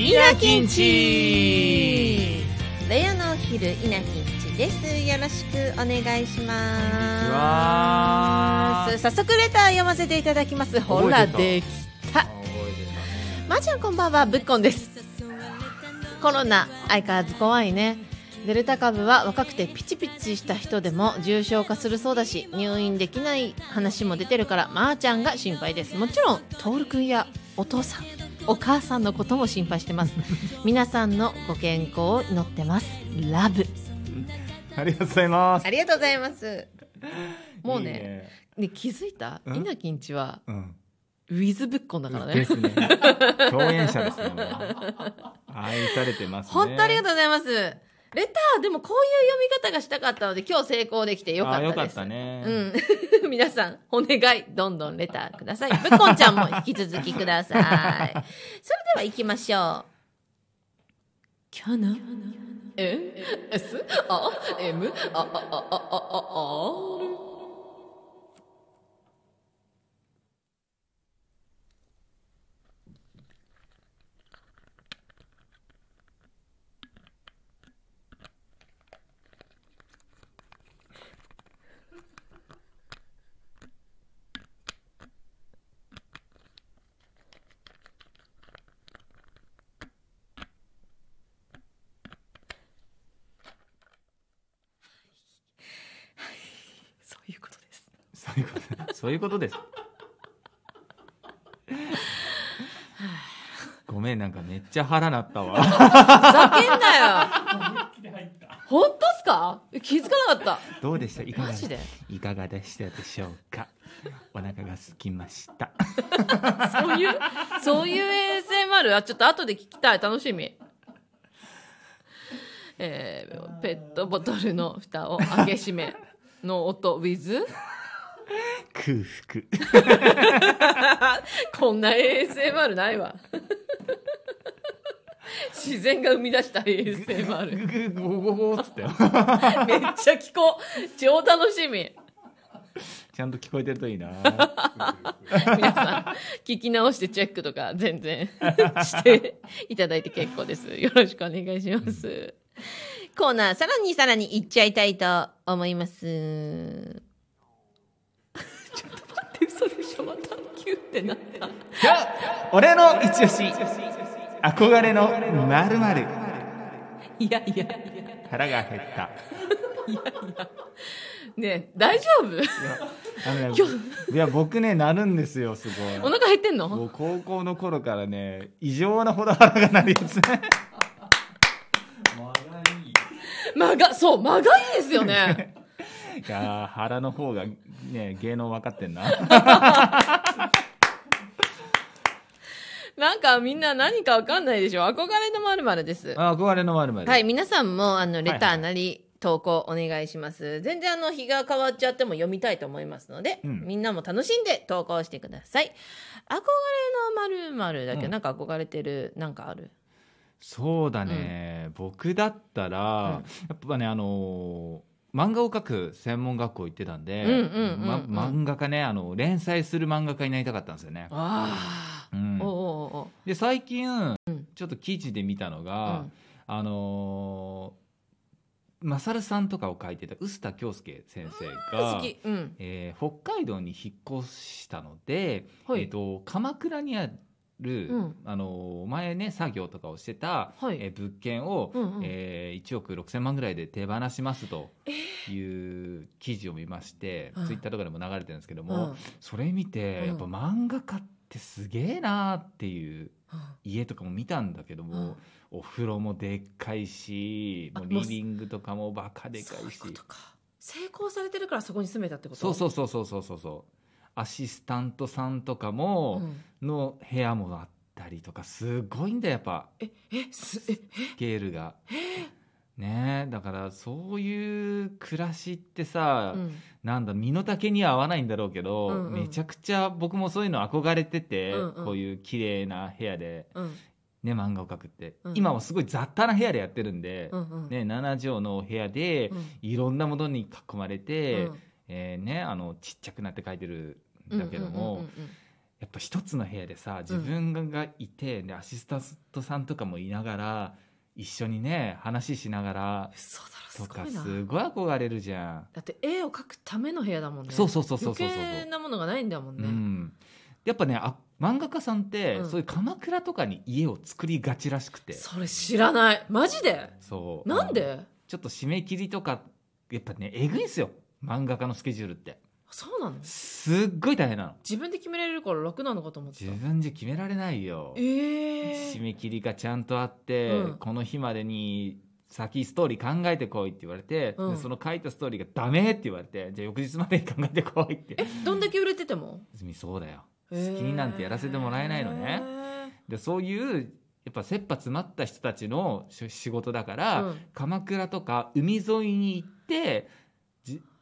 稲きんちレアのお昼稲きんちです。よろしくお願いします。わ早速レター読ませていただきます。ほらできた。まー、ちゃんこんばんはぶっこんです。コロナ相変わらず怖いね。デルタ株は若くてピチピチした人でも重症化するそうだし入院できない話も出てるからまー、ちゃんが心配です。もちろんトールくんやお父さんお母さんのことも心配してます。皆さんのご健康を祈ってます。ラブ。ありがとうございます。ありがとうございます。もうねいいね。ね気づいた？うん？稲きんちはうん。ウィズぶっこんだからね。ですね。共演者ですね愛されてますね。本当ありがとうございますレターでもこういう読み方がしたかったので今日成功できてよかったです。あよかったね。うん。皆さんお願いどんどんレターください。ぶっこんちゃんも引き続きください。それでは行きましょう。キャナ？N S A M あ？あ？あ？あ？ああ R そういうことですそういうことそういうことです。ごめんなんかめっちゃ腹なったわ。ふざけんなよ。本当っすか？え気づかなかっどうでした？いかが？たマジで？いかがでしたでしょうか？お腹が空きました。そういう？そういう ASMR はちょっと後で聞きたい。楽しみ。えーペットボトルの蓋を開け閉めの音 with 空腹。こんな ASMR ないわ。自然が生み出した ASMR ググゴゴゴーっつったよめっちゃ聞こう超楽しみちゃんと聞こえてるといいな皆さん聞き直してチェックとか全然していただいて結構ですよろしくお願いしますコーナーさらにさらにいっちゃいたいと思いますちょっと待って嘘でしょまたキュってなった。じゃあ俺の一押し。憧れのまるまるいやいやいや。腹が減った。ねえ大丈夫？あのねいや僕ねなるんですよすごい。お腹減ってんの？もう高校の頃からね異常なほど腹が鳴るやつね間がそう間がいいですよね。いやー腹の方がね芸能分かってんな なんかみんな何かわかんないでしょ？憧れのまるまるです。あ憧れのまるまるはい、皆さんもあのレタはい。はいーなり投稿お願いします。全然あの日が変わっちゃっても読みたいと思いますので、うん。みんなも楽しんで投稿してください。憧れのまるまるだけど、うん。なんか憧れてるなんかある？そうだね、僕だったら、やっぱねあのー漫画を描く専門学校行ってたんで、漫画家ねあの連載する漫画家になりたかったんですよね。ああ、うん。おうおうおう。で最近、ん。ちょっと記事で見たのうが、ん。あのーマサルさんとかを書いてた臼田恭介先生が。うん。えー北海道に引っ越したので、はい。えー、と鎌倉にある、うん。あのー前ね作業とかをしてた、はい。えー物件を、うんうん。えー1億6,000万ぐらいで手放しますという記事を見まして、うんツイッターとかでも流れてるんですけどうん。も、それ見て、うんやっぱ漫画家ってすげえなっていう家とかも見たんだけども、うんお風呂もでっかいしもうリビングとかもバカでかいし。ことか。成功されてるからそこに住めたってこと？そうそうそうそうそうそうそう。アシスタントさんとかも、うん。の部屋もあったりとかすごいんだよやっぱ。ええすえスケールが。ね。えだからそういう暮らしってさ、うん。なんだ身の丈には合わないんだろうけど、うんうん。めちゃくちゃ僕もそういうの憧れてて、うんうん。こういう綺麗な部屋で、うん。ね、漫画を描くって、うん。今はすごい雑多な部屋でやってるんで、うんうん。ね、7畳の部屋でうん。いろんなものに囲まれて、うん。えーね、あのちっちゃくなって描いてるんだけども、うんうんうんうんやっぱ一つの部屋でさ自分がいて、でアシスタントさんとかもいながら一緒にね話しながら嘘だとかろすごいな。すごい憧れるじゃん。だって絵を描くための部屋だもんね。そうそうそうそうそうそう。余計なものがないんだもんうね、ん、やっぱねあ漫画家さんって、うん。そういう鎌倉とかに家を作りがちらしくて。それ知らない。マジで？そう。なんで？ちょっと締め切りとかやっぱねえぐいんすよ。漫画家のスケジュールってそうなの？すっごい大変なの。自分で決められるから楽なのかと思ってた。自分じゃ決められないよ。ええ締め切りがちゃんとあって、うん。この日までに先ストーリー考えてこいって言われて、うん。でその書いたストーリーがダメって言われてじゃあ翌日までに考えてこいってえどんだけ売れてても？泉そうだよ。好好きになんてやらせてもらえないのね。でそういうやっぱ切羽詰まった人たちのし仕事だから、うん。鎌倉とか海沿いに行ってじ、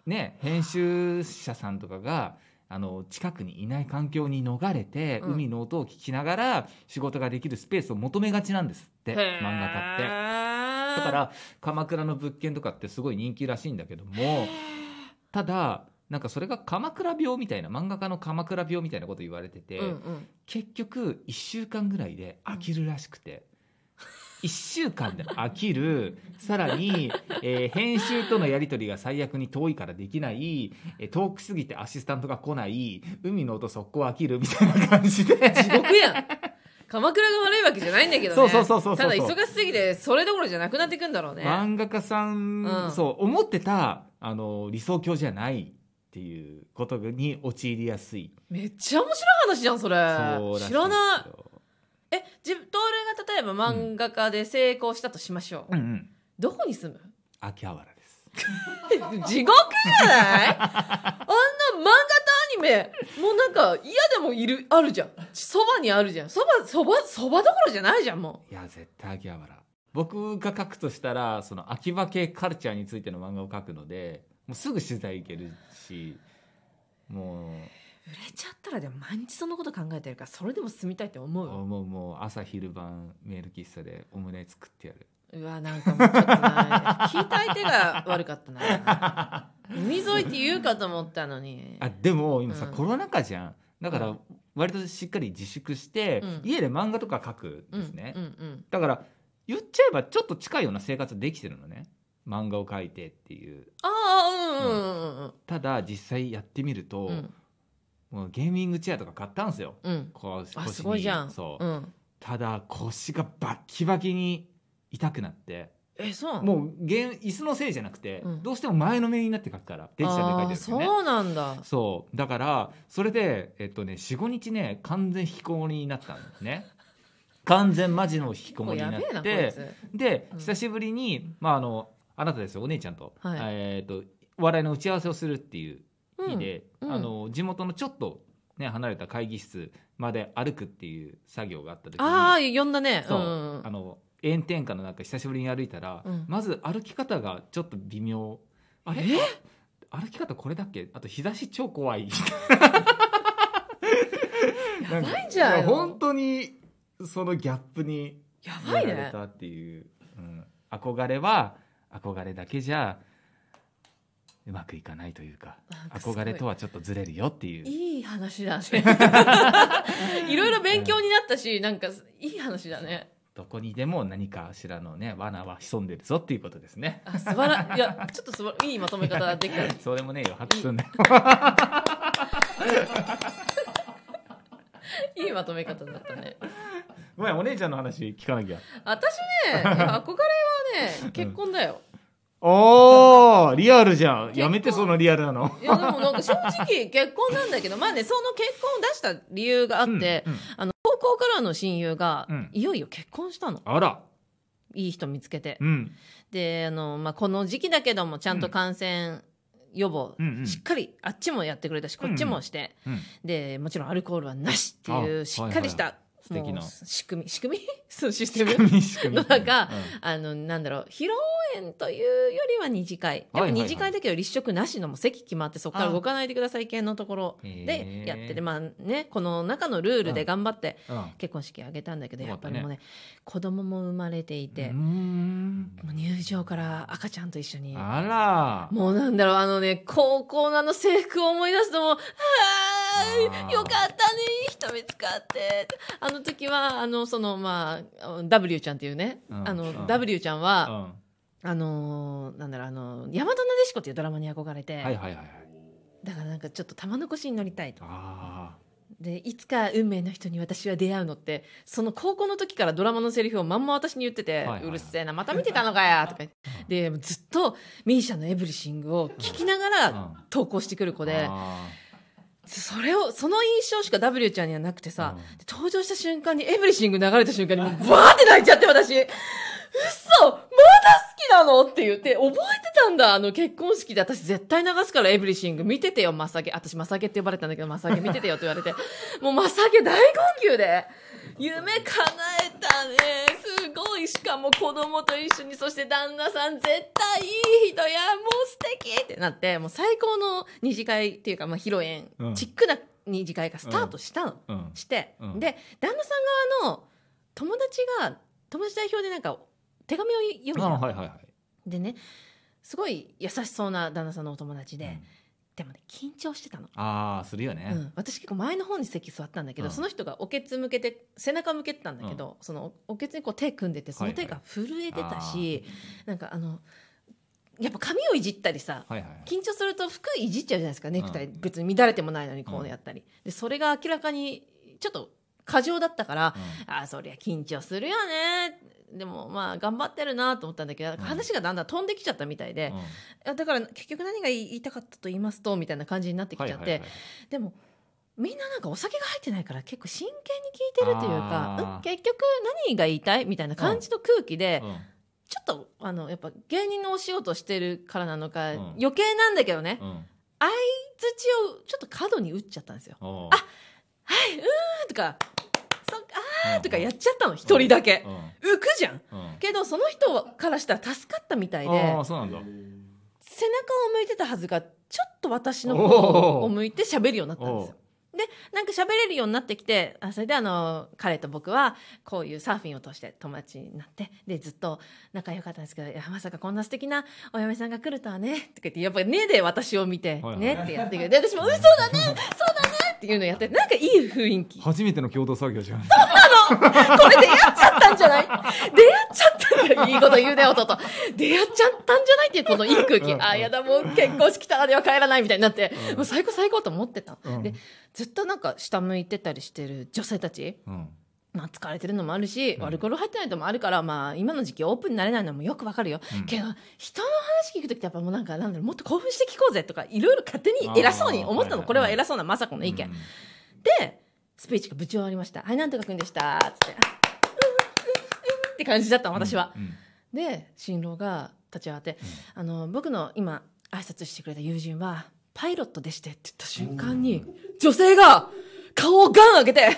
ね、編集者さんとかがあの近くにいない環境に逃れて、うん。海の音を聞きながら仕事ができるスペースを求めがちなんですって漫画家って。だから鎌倉の物件とかってすごい人気らしいんだけどもただなんかそれが鎌倉病みたいな漫画家の鎌倉病みたいなこと言われてて、うんうん。結局1週間ぐらいで飽きるらしくて、1週間で飽きるさらに、えー編集とのやり取りが最悪に遠いからできない、えー遠くすぎてアシスタントが来ない海の音速攻飽きるみたいな感じで。地獄やん。鎌倉が悪いわけじゃないんだけどね。そうそうそうただ忙しすぎてそれどころじゃなくなっていくんだろうね。漫画家さん、うん。そう思ってたあの理想郷じゃないっていうことに陥りやすい。めっちゃ面白い話じゃんそれ。知らないえ自分トールが例えば漫画家で成功したとしましょう、うん。うんどこに住む？秋葉原です。地獄じゃない？あんな漫画とアニメもうなんか嫌でもいるあるじゃん。そばにあるじゃん。そばそばそばどころじゃないじゃんもいや絶対秋葉原。僕が書くとしたらその秋葉系カルチャーについての漫画を書くのでもうすぐ取材行けるしもうったらでも毎日そのこと考えてるからそれでも住みたいって思うもうもう。朝昼晩メール喫茶でオムライス作ってやる。うわなんかもうちょっとな聞いた相手が悪かったな。海沿いって言うかと思ったのに。あでも今さ、うん。コロナ禍じゃん。だからうん。割としっかり自粛して、うん。家で漫画とか書くうんんですね、うんうんだから言っちゃえばちょっと近いような生活できてるのね。漫画を描いてっていう。ああうんうんうん。うん。ただ実際やってみると、うんもうゲーミングチェアとか買ったんですよ。うん。こうあ腰に。すごいじゃん。そう、うん。ただ腰がバッキバキに痛くなって。えそうもうゲー椅子のせいじゃなくて、うん。どうしても前のめりになって書くからデジタルで書いてるんですよね。そうなんだ。そう。だからそれでえっとね45日ね完全引きこもりになったんですね。完全マジの引きこもりになってつ。でうん。久しぶりに、まああのあなたですよお姉ちゃんと,、はい。えっとお笑いの打ち合わせをするっていう日で、うん。うん。あの地元のちょっと、ね、離れた会議室まで歩くっていう作業があった時にああ呼んだね。そう、ん。あの炎天下の中久しぶりに歩いたら、うん。まず歩き方がちょっと微妙。あれ？歩き方これだっけ？あと日差し超怖い。やばいんじゃないの？本当にそのギャップにやばいね。たっていう、うん、憧れは憧れだけじゃうまくいかないというか憧れとはちょっとずれるよっていう。いい話だね。いろいろ勉強になったしなんかいい話だね。どこにでも何かしらのね罠は潜んでるぞっていうことですね。あ素晴らいやちょっとすばいいまとめ方できた そうでもねえよ拍手すんだよ。いいまとめ方だったね。ごめんお姉ちゃんの話聞かなきゃ。私ね憧れはね結婚だよ、おーリアルじゃん。婚やめてそのリアルなの。いやでもなんか正直 結婚なんだけどまあねその結婚を出した理由があって、うんうんあの高校からの親友が、うん。いよいよ結婚したの。あら。いい人見つけて、うん。であの、まあ、この時期だけどもちゃんと感染予防、うんうん。しっかりあっちもやってくれたしこっちもして、うん。でもちろんアルコールはなしっていあうしっかりした、素敵な。仕組み仕組み？そうシステム？の中うん。あのなんだろう披露宴というよりは二次会。でも二次会だけど立食なしのもう席決まってそこから動かないでください系のところへでーやっててまあねこの中のルールで頑張ってうん。結婚式あげたんだけどやっぱりもうね子供も生まれていて入場から赤ちゃんと一緒に。あら。もうなんだろうあのね高校のあの制服を思い出すともうあよかったね人見つ使って。あの時はあのそのまあ W ちゃんっていうね、うん。あの、うん。W ちゃんうは、んあのーなんだろうあの大和なでしこっていうドラマに憧れて、はいはいはいはい。だからなんかちょっと玉残しに乗りたいと。あでいつか運命の人に私は出会うのってそその高校の時からドラマのセリフをまんま私に言ってて、はいはいはい。うるせえなまた見てたのかやとかでずっとミーシャのエブリシングを聞きながあら投稿してくる子で、あそれをその印象しか W ちゃんにはなくてさ、うん。で登場した瞬間にエブリシング流れた瞬間にもうバーって泣いちゃって私。嘘!まだなのって言って覚えてたんだあの結婚式で。私絶対流すからエブリシング見ててよ。マサゲ私マサゲって呼ばれたんだけどマサゲ見ててよって言われて。もうマサゲ大号泣で。夢叶えたね。すごい。しかも子供と一緒にそして旦那さん絶対いい人や。もう素敵。ってなってもう最高の二次会っていうか、まあ、披露宴、うん。チックな二次会がスタートしたの、うん。して、うん。で旦那さん側の友達が友達代表でなんか手紙を読はいはいはい。でねすごい優しそうな旦那さんのお友達で、うん。でもね緊張してたの、ああするよね。うん、私結構前の方に席座ったんだけど、うんその人がおけつ向けて背中向けてたんだけど、そのおけつにこう手組んでてその手が震えてたし、なんかあのやっぱ髪をいじったりさはいはい緊張すると服いじっちゃうじゃないですかネクタイ、別に乱れてもないのにこうやったり、でそれが明らかにちょっと過剰だったから、うん。あーそりゃ緊張するよねでもまあ頑張ってるなと思ったんだけど、ん。話がだんだん飛んできちゃったみたいで、うん。だから結局何が言いたかったと言いますとみたいな感じになってきちゃって、でもみんななんかお酒が入ってないから結構真剣に聞いてるというかうん結局何が言いたいみたいな感じの空気で、うん。ちょっとあのやっぱ芸人のお仕事してるからなのか、うん。余計なんだけどね、うん。相槌をちょっと角に打っちゃったんですよ。おうはい、うーんとか、ーとかやっちゃったの、一人だけ。うん浮くじゃん。うん。けど、その人からしたら助かったみたいで、ああそうなんだ。背中を向いてたはずが、ちょっと私の方を向いて喋るようになったんですよ。で、なんか喋れるようになってきて、あそれであの、彼と僕は、こういうサーフィンを通して友達になって、で、ずっと仲良かったんですけど、いや、まさかこんな素敵なお嫁さんが来るとはね、とか言って、やっぱりねで私を見て、ねってやってくれて、で、私も、うん、そうだね、そうだねっていうのをやって、なんかいい雰囲気。初めての共同作業じゃん これ出会っちゃったんじゃない？出会っちゃったんだよ。いいこと言うね、弟。出会っちゃったんじゃないっていうこのいい空気。うんあ、やだ、もう結婚式たらでは帰らないみたいになって、もう最高最高と思ってた。うんで、ずっとなんか下向いてたりしてる女性たち。うんまあ疲れてるのもあるし、うんアルコール入ってないのもあるから、まあ今の時期オープンになれないのもよくわかるよ。うんけど、人の話聞くときってやっぱもうなんか、なんだろう、もっと興奮して聞こうぜとか、いろいろ勝手に偉そうに思ったの。これは偉そうな雅子の意見。うんでスピーチが部長終わりました「はいなんとかくんでした」つって「うんうんうんうん」って感じだったの私は。うん。で新郎が立ち上がって「あの僕の今挨拶してくれた友人はパイロットでして」って言った瞬間に女性が顔をガン上げて「へえ!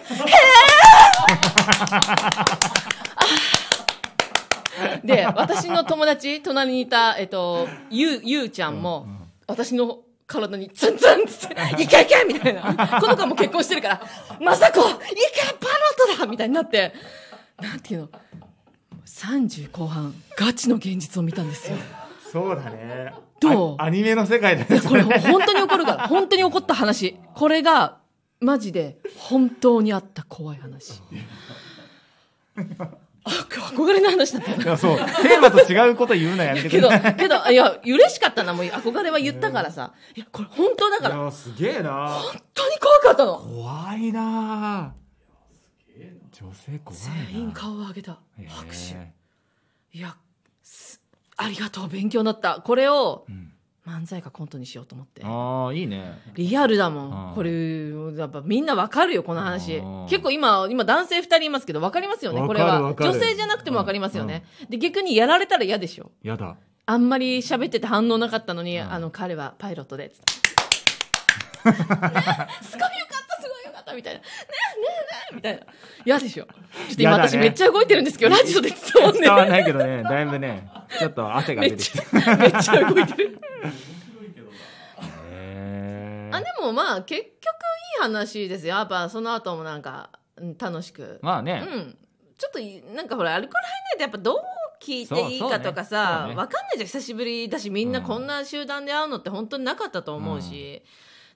あ」で私の友達隣にいた、えっと、ゆうゆうちゃんも、うん。私の体にツンツンって、いけいけみたいな。この子はもう結婚してるから、まさこいけパロットだみたいになって、なんていうの、30後半、ガチの現実を見たんですよ。そうだねどう？あアニメの世界だねこれ本当に起こるから、本当に起こった話。これが、マジで、本当にあった怖い話。あ、憧れの話だったよいやそうテーマと違うこと言うのやめてくけど、れないけど、いや、嬉しかったな、もう憧れは言ったからさ。いや、これ本当だから、本いやすげえな当に怖かったの。怖いな女性怖いな全員顔を上げた。へえ拍手。いや、すありがとう、勉強になった。これをうん漫才かコントにしようと思って。ああいいねリアルだもうんん。これ、やっぱみんなわかるよ、この話うん。結構今、今男性二人いますけど、わかりますよね、これは。女性じゃなくてもわかりますよね。で、逆にやられたら嫌でしょ。やだあんまり喋ってて反応なかったのに、うんあの、彼はパイロットで、つって。ねすごいよかった、すごいよかった、みたいな。ねえ、ねえ、ねえ、みたいな。嫌でしょ。ちょっと今私めっちゃ動いてるんですけど、ラジオで伝わんね伝わらないけどねだいぶねちょっと汗がめっち出てきてゃ、めっちゃ動いてる。へーあ、でもまあ、結局いい話ですよ。やっぱその後もなんか、うん楽しく。うまあねん。ちょっとい、なんかほら、アルコール入らないとやっぱどう聞いていいかとかそうさ、そうねわかんないじゃん。久しぶりだし、みんなうんこんな集団で会うのって本当になかったと思うし。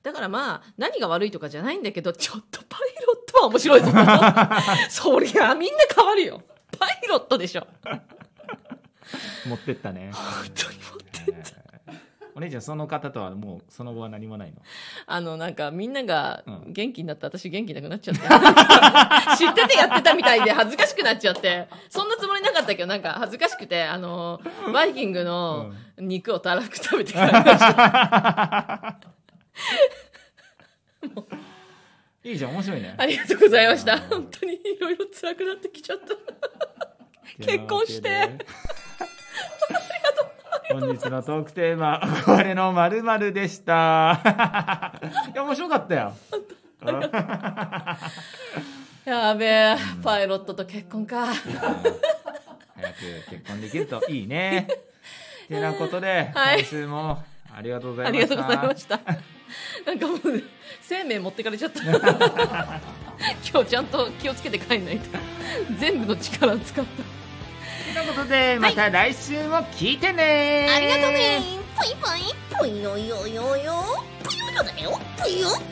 だからまあ、何が悪いとかじゃないんだけど、ちょっとパイロットは面白いぞ そりゃみんな変わるよパイロットでしょ持ってったね。本当に持ってった。えーお姉ちゃんその方とはもうその後は何もないの？あのなんかみんながうん。元気になって私元気なくなっちゃって。知っててやってたみたいで恥ずかしくなっちゃって。そんなつもりなかったけどなんか恥ずかしくてあのバイキングの肉をたらふく食べて帰りました。いいじゃん面白いね。ありがとうございました。うん。本当にいろいろ辛くなってきちゃった。結婚して本日のトークテーマ「憧れのまるでした。いや面白かったよ。やべえパイロットと結婚か。早く結婚できるといいね。てなことで、はい。今週もありがとうござあいました。りがとうございました。なんかもうね生命持ってかれちゃった。今日ちゃんと気をつけて帰んないと。全部の力を使ったということでまた来週も聞いてね、ありがとうね。ぽいぽい、ぽいよよよよ。ぽよよだよ。ぽよ。